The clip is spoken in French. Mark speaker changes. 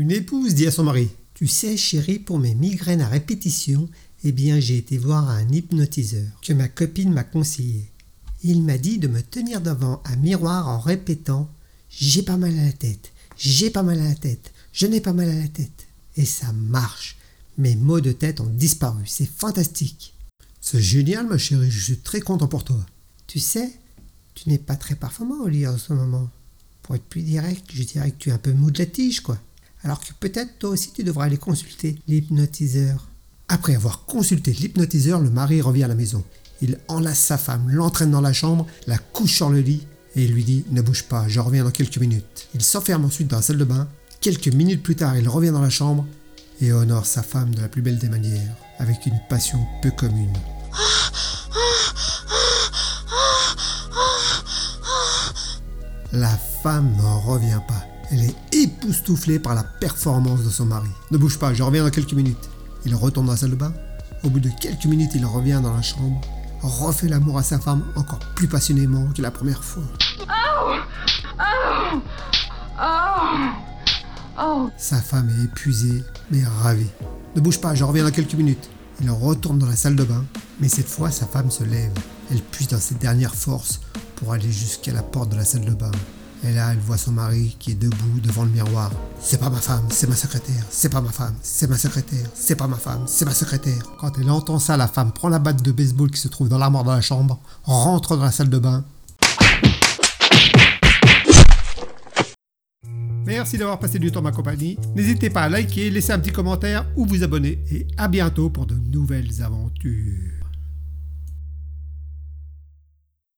Speaker 1: Une épouse dit à son mari Tu sais, chérie, pour mes migraines à répétition, eh bien, j'ai été voir un hypnotiseur que ma copine m'a conseillé. Il m'a dit de me tenir devant un miroir en répétant J'ai pas mal à la tête, j'ai pas mal à la tête, je n'ai pas mal à la tête. Et ça marche. Mes maux de tête ont disparu. C'est fantastique.
Speaker 2: C'est génial, ma chérie. Je suis très content pour toi.
Speaker 1: Tu sais, tu n'es pas très performant au lit en ce moment. Pour être plus direct, je dirais que tu es un peu mou de la tige, quoi. Alors que peut-être toi aussi tu devrais aller consulter l'hypnotiseur.
Speaker 2: Après avoir consulté l'hypnotiseur, le mari revient à la maison. Il enlace sa femme, l'entraîne dans la chambre, la couche sur le lit et lui dit Ne bouge pas, je reviens dans quelques minutes. Il s'enferme ensuite dans la salle de bain. Quelques minutes plus tard, il revient dans la chambre et honore sa femme de la plus belle des manières, avec une passion peu commune. La femme n'en revient pas. Elle est époustouflée par la performance de son mari. Ne bouge pas, je reviens dans quelques minutes. Il retourne dans la salle de bain. Au bout de quelques minutes, il revient dans la chambre, refait l'amour à sa femme encore plus passionnément que la première fois. Sa femme est épuisée, mais ravie. Ne bouge pas, je reviens dans quelques minutes. Il retourne dans la salle de bain, mais cette fois sa femme se lève. Elle puise dans ses dernières forces pour aller jusqu'à la porte de la salle de bain. Et là, elle voit son mari qui est debout devant le miroir. C'est pas ma femme, c'est ma secrétaire. C'est pas ma femme, c'est ma secrétaire. C'est pas ma femme, c'est ma secrétaire. Quand elle entend ça, la femme prend la batte de baseball qui se trouve dans l'armoire de la chambre, rentre dans la salle de bain. Merci d'avoir passé du temps ma compagnie. N'hésitez pas à liker, laisser un petit commentaire ou vous abonner. Et à bientôt pour de nouvelles aventures.